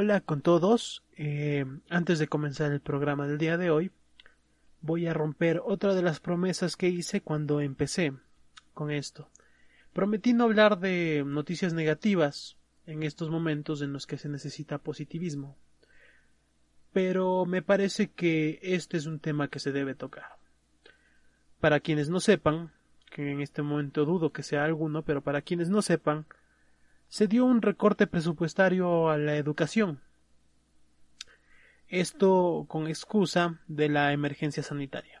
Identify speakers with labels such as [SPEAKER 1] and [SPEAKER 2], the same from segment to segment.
[SPEAKER 1] hola con todos. Eh, antes de comenzar el programa del día de hoy, voy a romper otra de las promesas que hice cuando empecé con esto. Prometí no hablar de noticias negativas en estos momentos en los que se necesita positivismo. Pero me parece que este es un tema que se debe tocar. Para quienes no sepan, que en este momento dudo que sea alguno, pero para quienes no sepan, se dio un recorte presupuestario a la educación. Esto con excusa de la emergencia sanitaria.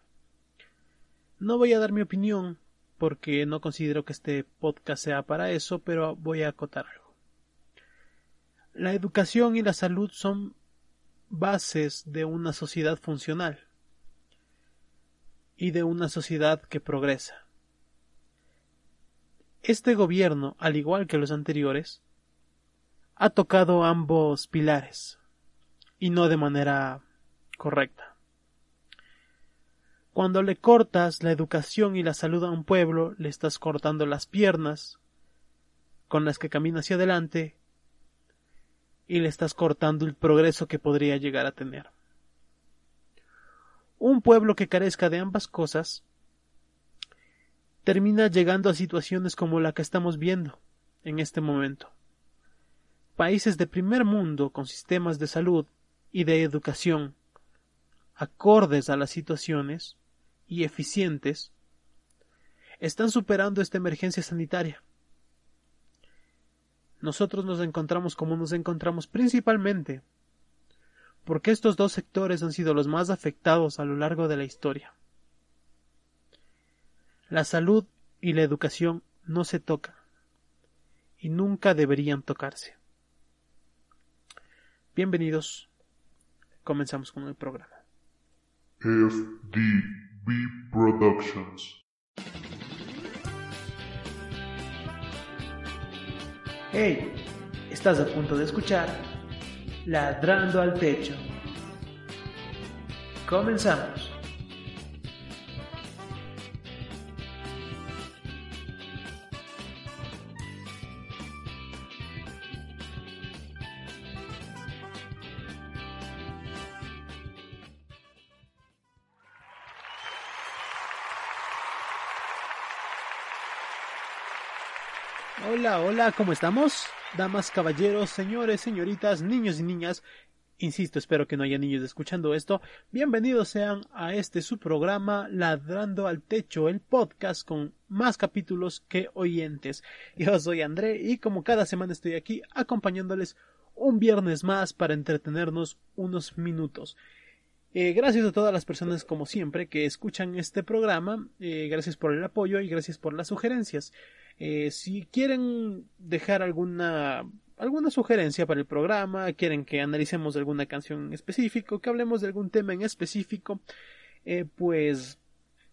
[SPEAKER 1] No voy a dar mi opinión porque no considero que este podcast sea para eso, pero voy a acotar algo. La educación y la salud son bases de una sociedad funcional y de una sociedad que progresa. Este gobierno, al igual que los anteriores, ha tocado ambos pilares, y no de manera correcta. Cuando le cortas la educación y la salud a un pueblo, le estás cortando las piernas con las que camina hacia adelante y le estás cortando el progreso que podría llegar a tener. Un pueblo que carezca de ambas cosas termina llegando a situaciones como la que estamos viendo en este momento. Países de primer mundo con sistemas de salud y de educación acordes a las situaciones y eficientes están superando esta emergencia sanitaria. Nosotros nos encontramos como nos encontramos principalmente porque estos dos sectores han sido los más afectados a lo largo de la historia. La salud y la educación no se tocan y nunca deberían tocarse. Bienvenidos. Comenzamos con el programa. FDB Productions. Hey, estás a punto de escuchar Ladrando al Techo. Comenzamos. Hola, hola, ¿cómo estamos? Damas, caballeros, señores, señoritas, niños y niñas. Insisto, espero que no haya niños escuchando esto. Bienvenidos sean a este su programa Ladrando al Techo, el podcast con más capítulos que oyentes. Yo soy André y como cada semana estoy aquí acompañándoles un viernes más para entretenernos unos minutos. Eh, gracias a todas las personas, como siempre, que escuchan este programa. Eh, gracias por el apoyo y gracias por las sugerencias. Eh, si quieren dejar alguna alguna sugerencia para el programa, quieren que analicemos alguna canción en específico, que hablemos de algún tema en específico, eh, pues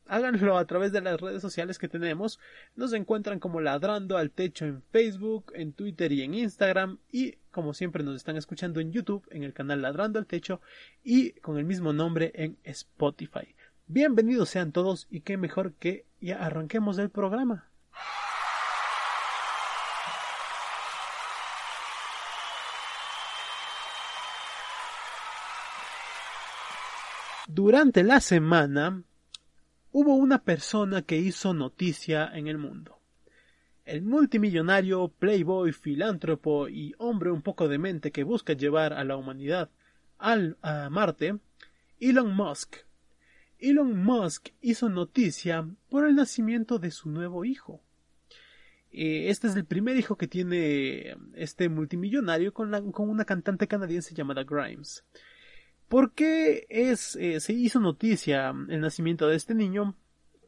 [SPEAKER 1] háganlo a través de las redes sociales que tenemos. Nos encuentran como ladrando al techo en Facebook, en Twitter y en Instagram. Y como siempre nos están escuchando en YouTube, en el canal Ladrando al Techo y con el mismo nombre en Spotify. Bienvenidos sean todos y qué mejor que ya arranquemos el programa. Durante la semana hubo una persona que hizo noticia en el mundo. El multimillonario, playboy, filántropo y hombre un poco de mente que busca llevar a la humanidad al, a Marte, Elon Musk. Elon Musk hizo noticia por el nacimiento de su nuevo hijo. Eh, este es el primer hijo que tiene este multimillonario con una cantante canadiense llamada Grimes. ¿Por qué es, eh, se hizo noticia el nacimiento de este niño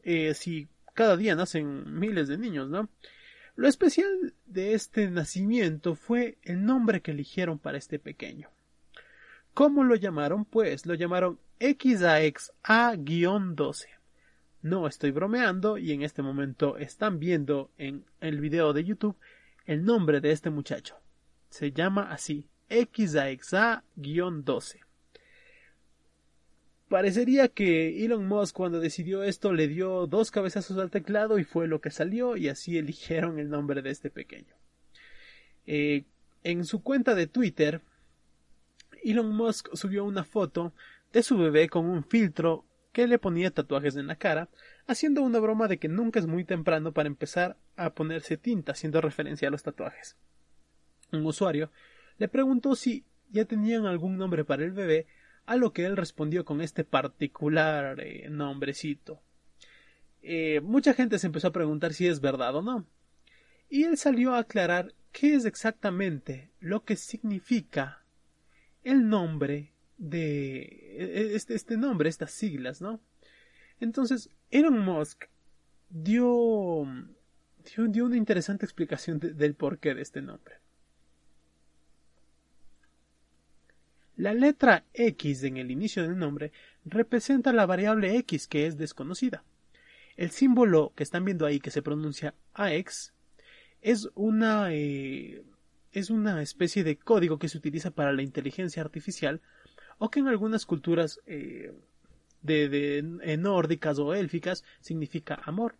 [SPEAKER 1] eh, si cada día nacen miles de niños, ¿no? Lo especial de este nacimiento fue el nombre que eligieron para este pequeño. ¿Cómo lo llamaron? Pues lo llamaron XAXA-12. No estoy bromeando y en este momento están viendo en el video de YouTube el nombre de este muchacho. Se llama así, XAXA-12. Parecería que Elon Musk cuando decidió esto le dio dos cabezazos al teclado y fue lo que salió y así eligieron el nombre de este pequeño. Eh, en su cuenta de Twitter Elon Musk subió una foto de su bebé con un filtro que le ponía tatuajes en la cara, haciendo una broma de que nunca es muy temprano para empezar a ponerse tinta, haciendo referencia a los tatuajes. Un usuario le preguntó si ya tenían algún nombre para el bebé, a lo que él respondió con este particular eh, nombrecito. Eh, mucha gente se empezó a preguntar si es verdad o no. Y él salió a aclarar qué es exactamente lo que significa el nombre de e, e, este, este nombre, estas siglas, ¿no? Entonces, Elon Musk dio, dio, una interesante explicación del porqué de este nombre. La letra X en el inicio del nombre representa la variable X que es desconocida. El símbolo que están viendo ahí que se pronuncia AX es una eh, es una especie de código que se utiliza para la inteligencia artificial o que en algunas culturas eh, de, nórdicas o élficas significa amor.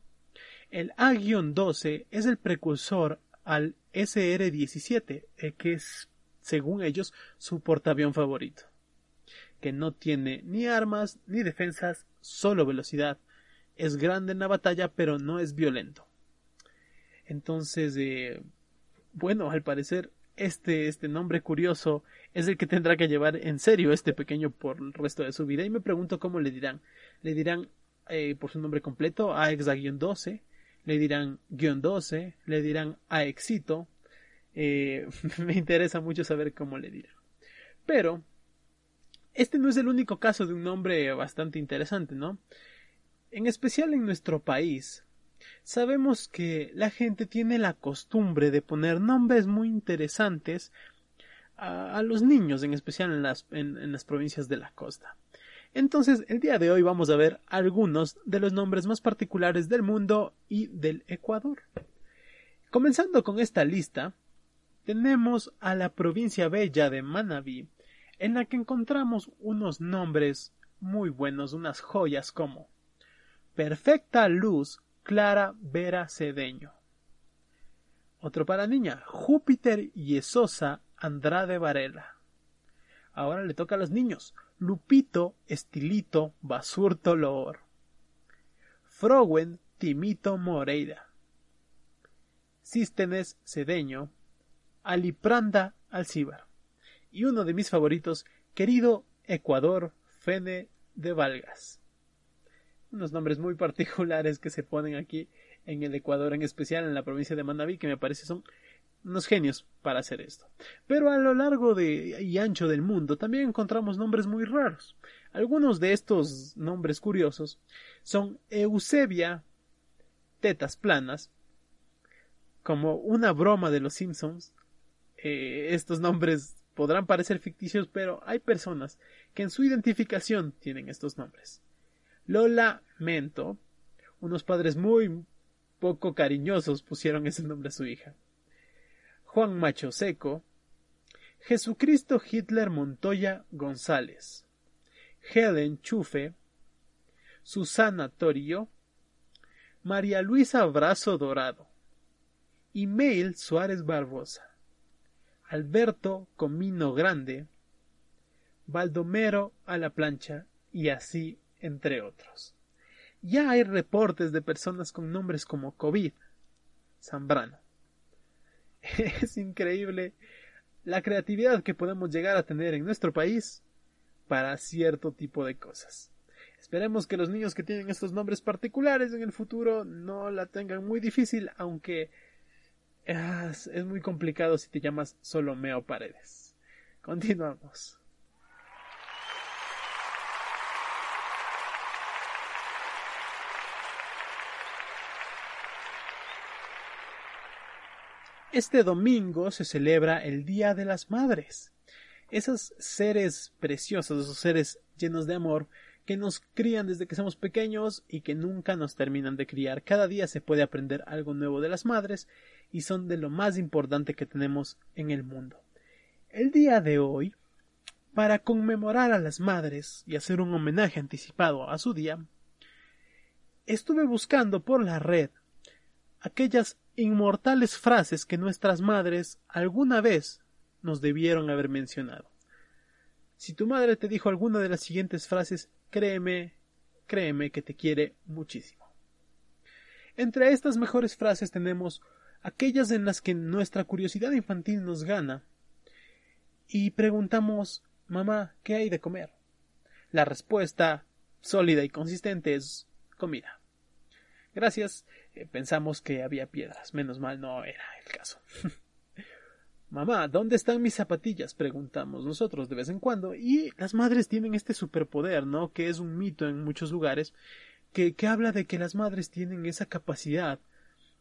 [SPEAKER 1] El A-12 es el precursor al SR-17, eh, que es, según ellos, su portaavión favorito, que no tiene ni armas ni defensas, solo velocidad. Es grande en la batalla, pero no es violento. Entonces, eh, bueno, al parecer este, este nombre curioso es el que tendrá que llevar en serio este pequeño por el resto de su vida. Y me pregunto cómo le dirán. Le dirán eh, por su nombre completo, AEXA-12, le dirán guion 12, le dirán AEXITO. Eh, me interesa mucho saber cómo le dirán. Pero, este no es el único caso de un nombre bastante interesante, ¿no? En especial en nuestro país, Sabemos que la gente tiene la costumbre de poner nombres muy interesantes a, los niños, en especial en las, en las provincias de la costa. Entonces, el día de hoy vamos a ver algunos de los nombres más particulares del mundo y del Ecuador. Comenzando con esta lista, tenemos a la provincia bella de Manabí, en la que encontramos unos nombres muy buenos, unas joyas como Perfecta Luz Clara Vera Cedeño. Otro para niña, Júpiter Yesosa Andrade Varela. Ahora le toca a los niños, Lupito Estilito Basurto Loor. Frowen Timito Moreira. Sístenes Cedeño. Alipranda Alcíbar. Y uno de mis favoritos, querido Ecuador Fene de Valgas unos nombres muy particulares que se ponen aquí en el Ecuador, en especial en la provincia de Manabí, que me parece son unos genios para hacer esto. Pero a lo largo y ancho del mundo también encontramos nombres muy raros. Algunos de estos nombres curiosos son Eusebia, tetas planas, como una broma de los Simpsons. Eh, estos nombres podrán parecer ficticios, pero hay personas que en su identificación tienen estos nombres. Lo lamento. Unos padres muy poco cariñosos pusieron ese nombre a su hija. Juan Macho Seco, Jesucristo Hitler Montoya González, Helen Chufe, Susana Torio, María Luisa Brazo Dorado, Email Suárez Barbosa, Alberto Comino Grande, Baldomero a la plancha y así entre otros. Ya hay reportes de personas con nombres como COVID, Zambrano. Es increíble la creatividad que podemos llegar a tener en nuestro país para cierto tipo de cosas. Esperemos que los niños que tienen estos nombres particulares en el futuro no la tengan muy difícil, aunque es, es muy complicado si te llamas Solomeo Paredes. Continuamos. Este domingo se celebra el Día de las Madres. Esos seres preciosos, esos seres llenos de amor, que nos crían desde que somos pequeños y que nunca nos terminan de criar. Cada día se puede aprender algo nuevo de las madres y son de lo más importante que tenemos en el mundo. El día de hoy, para conmemorar a las madres y hacer un homenaje anticipado a su día, estuve buscando por la red aquellas inmortales frases que nuestras madres alguna vez nos debieron haber mencionado. Si tu madre te dijo alguna de las siguientes frases, créeme, créeme que te quiere muchísimo. Entre estas mejores frases tenemos aquellas en las que nuestra curiosidad infantil nos gana y preguntamos Mamá, ¿qué hay de comer? La respuesta sólida y consistente es comida. Gracias. Eh, pensamos que había piedras. Menos mal no era el caso. Mamá, ¿dónde están mis zapatillas? preguntamos nosotros de vez en cuando. Y las madres tienen este superpoder, ¿no? Que es un mito en muchos lugares, que, que habla de que las madres tienen esa capacidad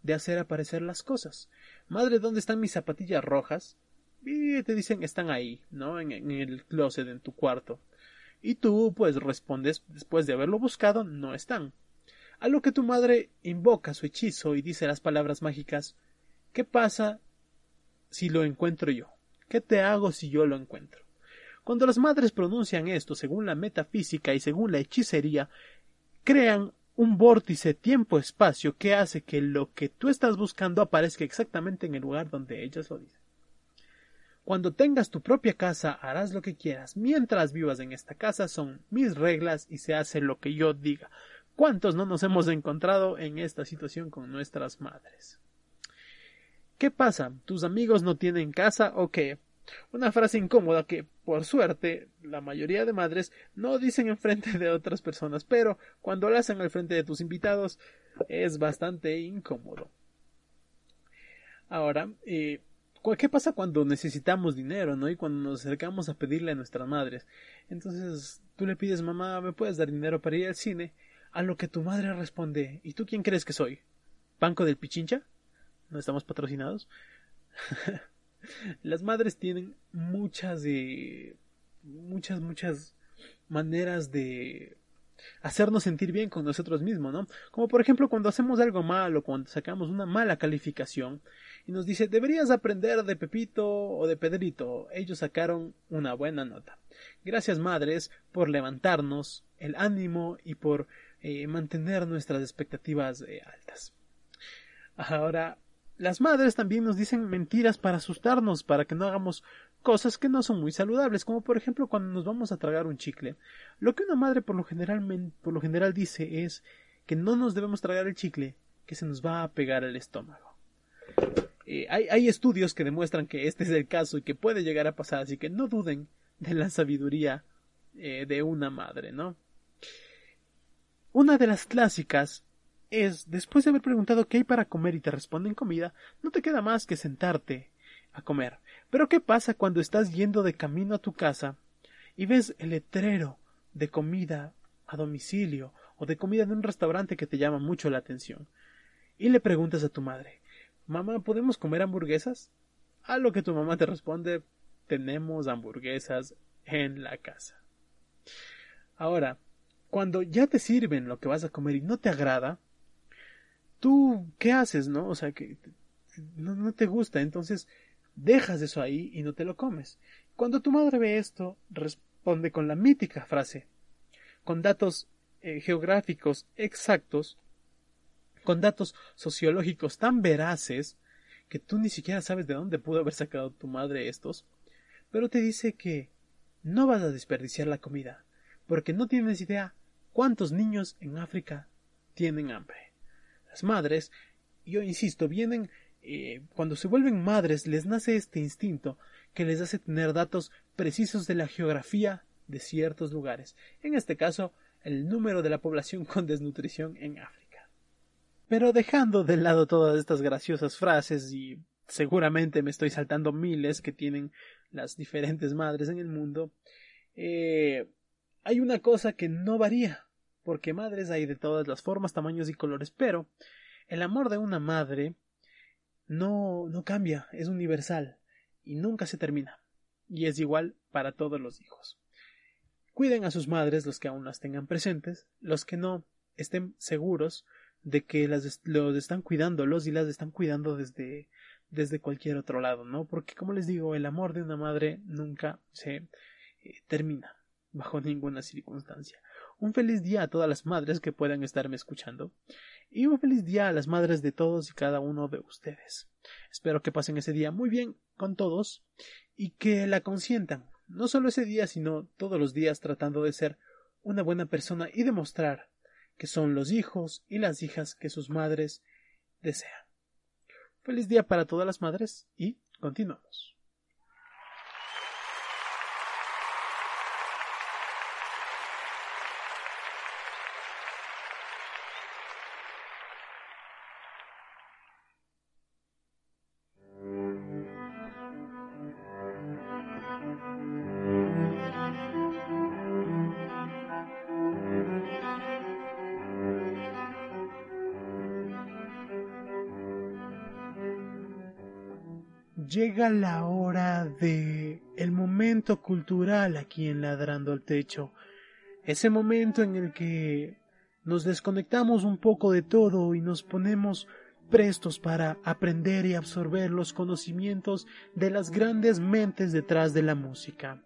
[SPEAKER 1] de hacer aparecer las cosas. Madre, ¿dónde están mis zapatillas rojas? y te dicen están ahí, ¿no? En, en, el closet, en tu cuarto. Y tú, pues, respondes, después de haberlo buscado, no están. A lo que tu madre invoca su hechizo y dice las palabras mágicas ¿Qué pasa si lo encuentro yo? ¿Qué te hago si yo lo encuentro? Cuando las madres pronuncian esto según la metafísica y según la hechicería, crean un vórtice tiempo-espacio que hace que lo que tú estás buscando aparezca exactamente en el lugar donde ellas lo dicen. Cuando tengas tu propia casa harás lo que quieras. Mientras vivas en esta casa son mis reglas y se hace lo que yo diga. ¿Cuántos no nos hemos encontrado en esta situación con nuestras madres? ¿Qué pasa? ¿Tus amigos no tienen casa o qué? Una frase incómoda que, por suerte, la mayoría de madres no dicen en frente de otras personas, pero cuando la hacen al frente de tus invitados es bastante incómodo. Ahora, eh, ¿Qué pasa cuando necesitamos dinero, no? Y cuando nos acercamos a pedirle a nuestras madres. Entonces tú le pides, mamá, ¿me puedes dar dinero para ir al cine? A lo que tu madre responde, ¿y tú quién crees que soy? ¿Banco del Pichincha? ¿No estamos patrocinados? Las madres tienen muchas de... muchas, muchas maneras de hacernos sentir bien con nosotros mismos, ¿no? Como por ejemplo cuando hacemos algo malo, cuando sacamos una mala calificación y nos dice deberías aprender de Pepito o de Pedrito, ellos sacaron una buena nota. Gracias madres por levantarnos el ánimo y por eh, mantener nuestras expectativas eh, altas. Ahora, las madres también nos dicen mentiras para asustarnos, para que no hagamos cosas que no son muy saludables, como por ejemplo cuando nos vamos a tragar un chicle. Lo que una madre por lo general, por lo general dice es que no nos debemos tragar el chicle, que se nos va a pegar el estómago. Eh, hay, hay, estudios que demuestran que este es el caso y que puede llegar a pasar, así que no duden de la sabiduría eh, de una madre, ¿no? Una de las clásicas es, después de haber preguntado qué hay para comer y te responden comida, no te queda más que sentarte a comer. Pero ¿qué pasa cuando estás yendo de camino a tu casa y ves el letrero de comida a domicilio o de comida de un restaurante que te llama mucho la atención? Y le preguntas a tu madre, Mamá, ¿podemos comer hamburguesas? A lo que tu mamá te responde, tenemos hamburguesas en la casa. Ahora, cuando ya te sirven lo que vas a comer y no te agrada, tú, ¿qué haces, no? O sea, que no, te gusta, entonces dejas eso ahí y no te lo comes. Cuando tu madre ve esto, responde con la mítica frase, con datos eh, geográficos exactos, con datos sociológicos tan veraces, que tú ni siquiera sabes de dónde pudo haber sacado tu madre estos, pero te dice que no vas a desperdiciar la comida, porque no tienes idea cuántos niños en África tienen hambre. Madres, yo insisto, vienen eh, cuando se vuelven madres les nace este instinto que les hace tener datos precisos de la geografía de ciertos lugares, en este caso el número de la población con desnutrición en África. Pero dejando de lado todas estas graciosas frases y seguramente me estoy saltando miles que tienen las diferentes madres en el mundo, eh, hay una cosa que no varía, porque madres hay de todas las formas, tamaños y colores, pero el amor de una madre no, no cambia, es universal y nunca se termina. Y es igual para todos los hijos. Cuiden a sus madres los que aún las tengan presentes, los que no estén seguros de que las los están cuidándolos y las están cuidando desde desde cualquier otro lado, ¿no? Porque como les digo, el amor de una madre nunca se eh, termina bajo ninguna circunstancia. Un feliz día a todas las madres que puedan estarme escuchando y un feliz día a las madres de todos y cada uno de ustedes. Espero que pasen ese día muy bien con todos y que la consientan no solo ese día, sino todos los días tratando de ser una buena persona y demostrar que son los hijos y las hijas que sus madres desean. Feliz día para todas las madres y continuamos. Cultural aquí en Ladrando al Techo. Ese momento en el que nos desconectamos un poco de todo y nos ponemos prestos para aprender y absorber los conocimientos de las grandes mentes detrás de la música.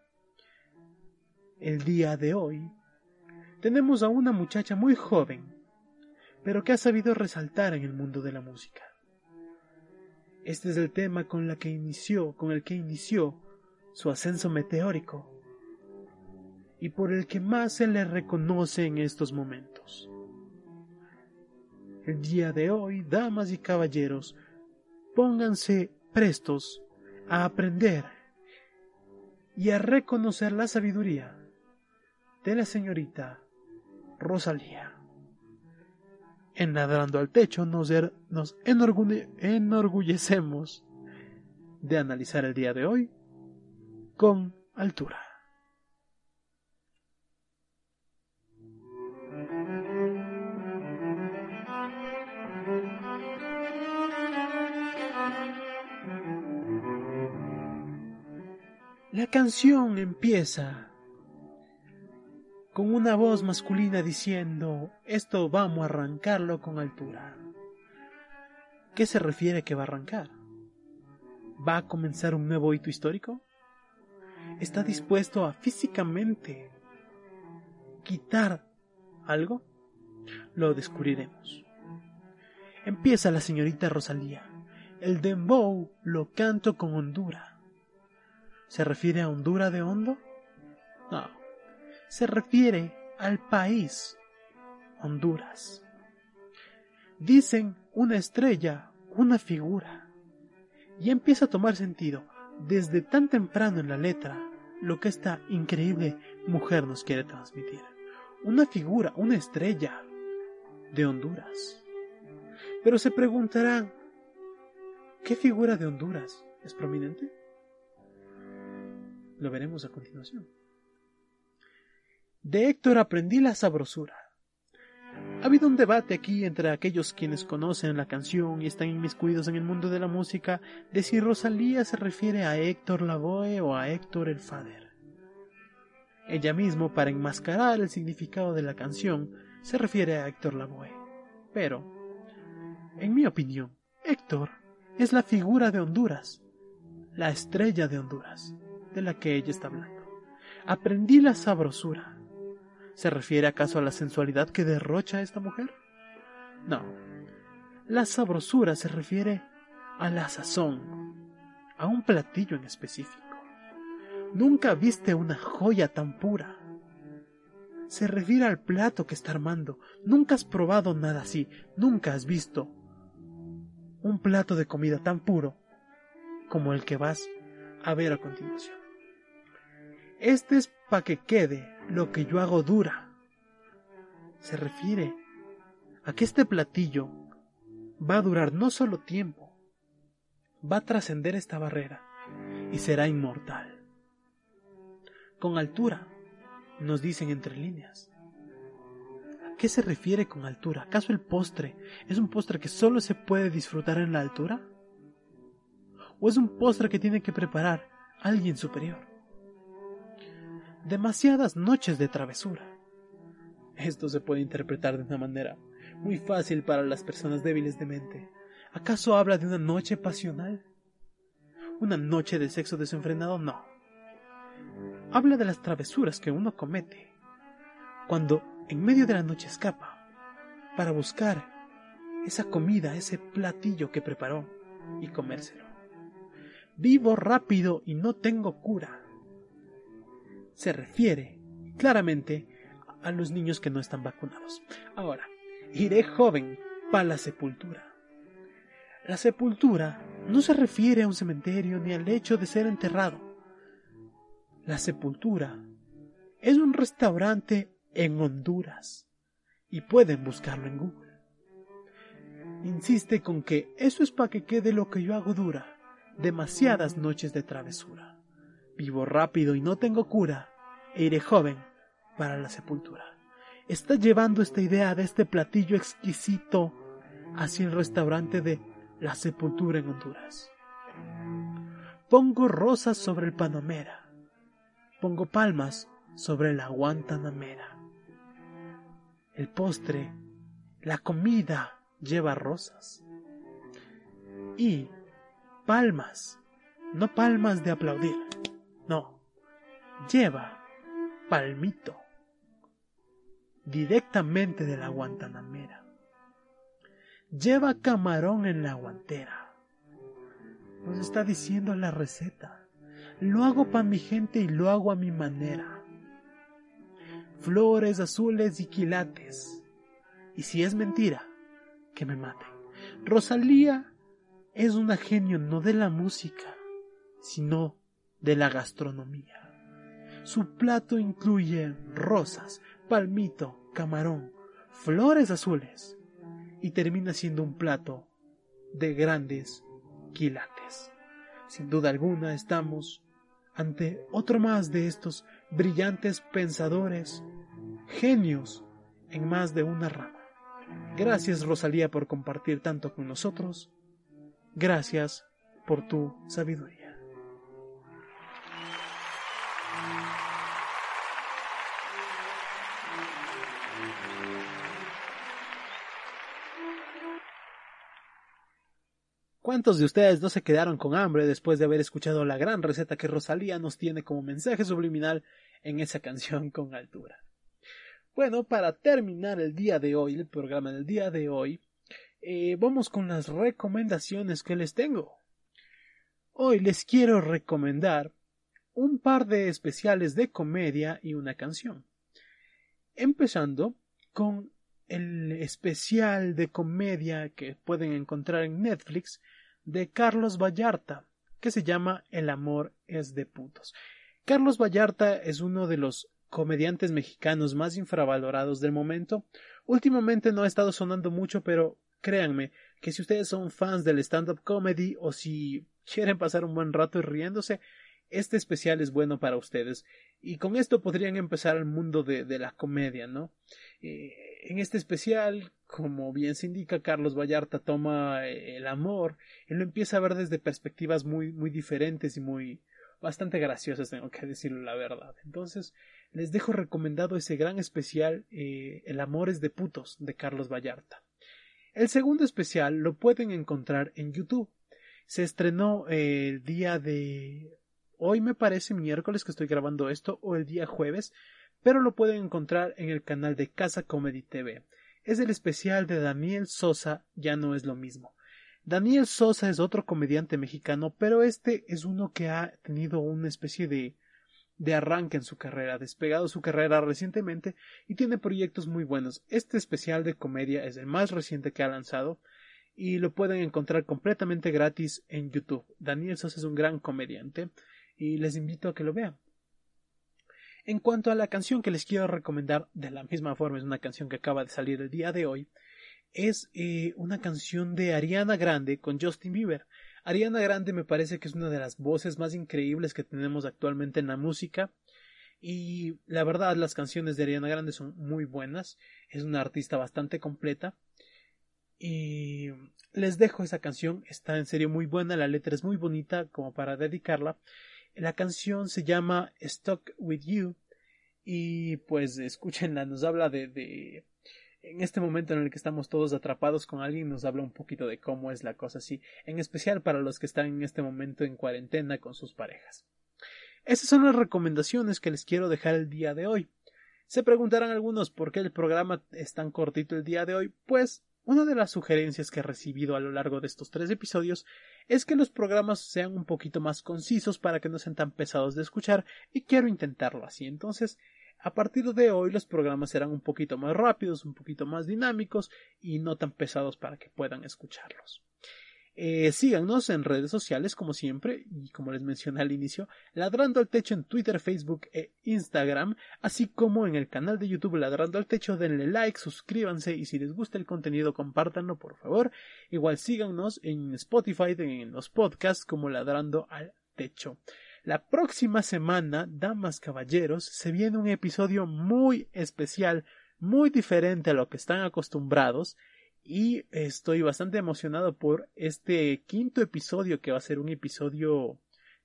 [SPEAKER 1] El día de hoy tenemos a una muchacha muy joven, pero que ha sabido resaltar en el mundo de la música. Este es el tema con, la que inició, con el que inició su ascenso meteórico y por el que más se le reconoce en estos momentos. El día de hoy, damas y caballeros, pónganse prestos a aprender y a reconocer la sabiduría de la señorita Rosalía en Ladrando al Techo nos, er, nos enorgullecemos de analizar el día de hoy con altura. La canción empieza con una voz masculina diciendo esto vamos a arrancarlo con altura. ¿Qué se refiere que va a arrancar? ¿Va a comenzar un nuevo hito histórico? ¿Está dispuesto a físicamente quitar algo? Lo descubriremos. Empieza la señorita Rosalía. El dembow lo canto con hondura. ¿Se refiere a hondura de hondo? No se refiere al país Honduras. Dicen una estrella, una figura. Y empieza a tomar sentido desde tan temprano en la letra lo que esta increíble mujer nos quiere transmitir. Una figura, una estrella de Honduras. Pero se preguntarán, ¿qué figura de Honduras es prominente? Lo veremos a continuación. De Héctor aprendí la sabrosura. Ha habido un debate aquí entre aquellos quienes conocen la canción y están inmiscuidos en el mundo de la música de si Rosalía se refiere a Héctor Lavoe o a Héctor el Fader. Ella mismo, para enmascarar el significado de la canción, se refiere a Héctor Lavoe. Pero, en mi opinión, Héctor es la figura de Honduras, la estrella de Honduras, de la que ella está hablando. Aprendí la sabrosura ¿Se refiere acaso a la sensualidad que derrocha esta mujer? No. La sabrosura se refiere a la sazón, a un platillo en específico. Nunca viste una joya tan pura. Se refiere al plato que está armando. Nunca has probado nada así. Nunca has visto un plato de comida tan puro como el que vas a ver a continuación. Este es para que quede lo que yo hago dura. Se refiere a que este platillo va a durar no solo tiempo, va a trascender esta barrera y será inmortal. Con altura, nos dicen entre líneas. ¿A qué se refiere con altura? ¿Acaso el postre es un postre que solo se puede disfrutar en la altura? ¿O es un postre que tiene que preparar alguien superior? Demasiadas noches de travesura. Esto se puede interpretar de una manera muy fácil para las personas débiles de mente. ¿Acaso habla de una noche pasional? ¿Una noche de sexo desenfrenado? No. Habla de las travesuras que uno comete cuando en medio de la noche escapa para buscar esa comida, ese platillo que preparó y comérselo. Vivo rápido y no tengo cura se refiere claramente a los niños que no están vacunados. Ahora, iré joven para la sepultura. La sepultura no se refiere a un cementerio ni al hecho de ser enterrado. La sepultura es un restaurante en Honduras y pueden buscarlo en Google. Insiste con que eso es para que quede lo que yo hago dura, demasiadas noches de travesura. Vivo rápido y no tengo cura, e iré joven para la sepultura. Está llevando esta idea de este platillo exquisito hacia el restaurante de la sepultura en Honduras. Pongo rosas sobre el panamera. Pongo palmas sobre la guantanamera. El postre, la comida lleva rosas. Y palmas, no palmas de aplaudir, no, lleva palmito directamente de la guantanamera lleva camarón en la guantera. Nos está diciendo la receta. Lo hago para mi gente y lo hago a mi manera. Flores azules y quilates. Y si es mentira, que me maten. Rosalía es una genio no de la música, sino de la gastronomía. Su plato incluye rosas, palmito, camarón, flores azules, y termina siendo un plato de grandes quilates. Sin duda alguna estamos ante otro más de estos brillantes pensadores, genios en más de una rama. Gracias Rosalía por compartir tanto con nosotros. Gracias por tu sabiduría. ¿Cuántos de ustedes no se quedaron con hambre después de haber escuchado la gran receta que Rosalía nos tiene como mensaje subliminal en esa canción con altura? Bueno, para terminar el día de hoy, el programa del día de hoy, eh, vamos con las recomendaciones que les tengo. Hoy les quiero recomendar un par de especiales de comedia y una canción. Empezando con el especial de comedia que pueden encontrar en Netflix de Carlos Vallarta, que se llama El amor es de putos. Carlos Vallarta es uno de los comediantes mexicanos más infravalorados del momento. Últimamente no ha estado sonando mucho, pero créanme que si ustedes son fans del stand-up comedy o si quieren pasar un buen rato riéndose, este especial es bueno para ustedes. Y con esto podrían empezar el mundo de, de la comedia, ¿no? Eh, en este especial, como bien se indica, Carlos Vallarta toma eh, el amor y lo empieza a ver desde perspectivas muy, muy diferentes y muy bastante graciosas, tengo que decirlo la verdad. Entonces, les dejo recomendado ese gran especial, eh, El amor es de putos, de Carlos Vallarta. El segundo especial lo pueden encontrar en YouTube. Se estrenó el día de hoy me parece miércoles que estoy grabando esto o el día jueves pero lo pueden encontrar en el canal de Casa Comedy TV. Es el especial de Daniel Sosa, ya no es lo mismo. Daniel Sosa es otro comediante mexicano, pero este es uno que ha tenido una especie de de arranque en su carrera, despegado su carrera recientemente y tiene proyectos muy buenos. Este especial de comedia es el más reciente que ha lanzado y lo pueden encontrar completamente gratis en YouTube. Daniel Sosa es un gran comediante y les invito a que lo vean. En cuanto a la canción que les quiero recomendar, de la misma forma es una canción que acaba de salir el día de hoy, es eh, una canción de Ariana Grande con Justin Bieber. Ariana Grande me parece que es una de las voces más increíbles que tenemos actualmente en la música. Y la verdad, las canciones de Ariana Grande son muy buenas. Es una artista bastante completa. Y les dejo esa canción. Está en serio muy buena. La letra es muy bonita como para dedicarla. La canción se llama Stuck with You y pues escúchenla, nos habla de, de en este momento en el que estamos todos atrapados con alguien nos habla un poquito de cómo es la cosa así, en especial para los que están en este momento en cuarentena con sus parejas. Esas son las recomendaciones que les quiero dejar el día de hoy. Se preguntarán algunos por qué el programa es tan cortito el día de hoy. Pues Una de las sugerencias que he recibido a lo largo de estos tres episodios es que los programas sean un poquito más concisos para que no sean tan pesados de escuchar y quiero intentarlo así. Entonces, a partir de hoy los programas serán un poquito más rápidos, un poquito más dinámicos y no tan pesados para que puedan escucharlos. Eh, síganos en redes sociales como siempre y como les mencioné al inicio, Ladrando al Techo en Twitter, Facebook e Instagram, así como en el canal de YouTube Ladrando al Techo, denle like, suscríbanse y si les gusta el contenido compártanlo por favor. Igual síganos en Spotify, en los podcasts como Ladrando al Techo. La próxima semana, damas caballeros, se viene un episodio muy especial, muy diferente a lo que están acostumbrados y estoy bastante emocionado por este quinto episodio que va a ser un episodio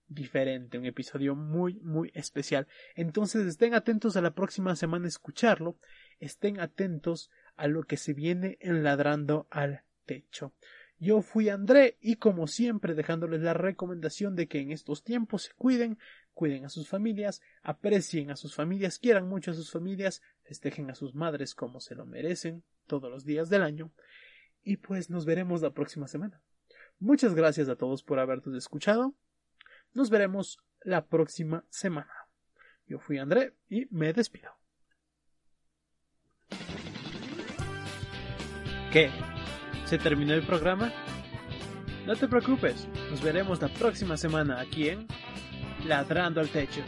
[SPEAKER 1] diferente, un episodio muy muy especial. Entonces estén atentos a la próxima semana escucharlo, estén atentos a lo que se viene en ladrando al techo. Yo fui André y como siempre dejándoles la recomendación de que en estos tiempos se cuiden, cuiden a sus familias, aprecien a sus familias, quieran mucho a sus familias, festejen a sus madres como se lo merecen todos los días del año y pues nos veremos la próxima semana. Muchas gracias a todos por habernos escuchado. Nos veremos la próxima semana. Yo fui André y me despido. ¿Qué? ¿Se terminó el programa? No te preocupes, nos veremos la próxima semana aquí en Ladrando al Techo.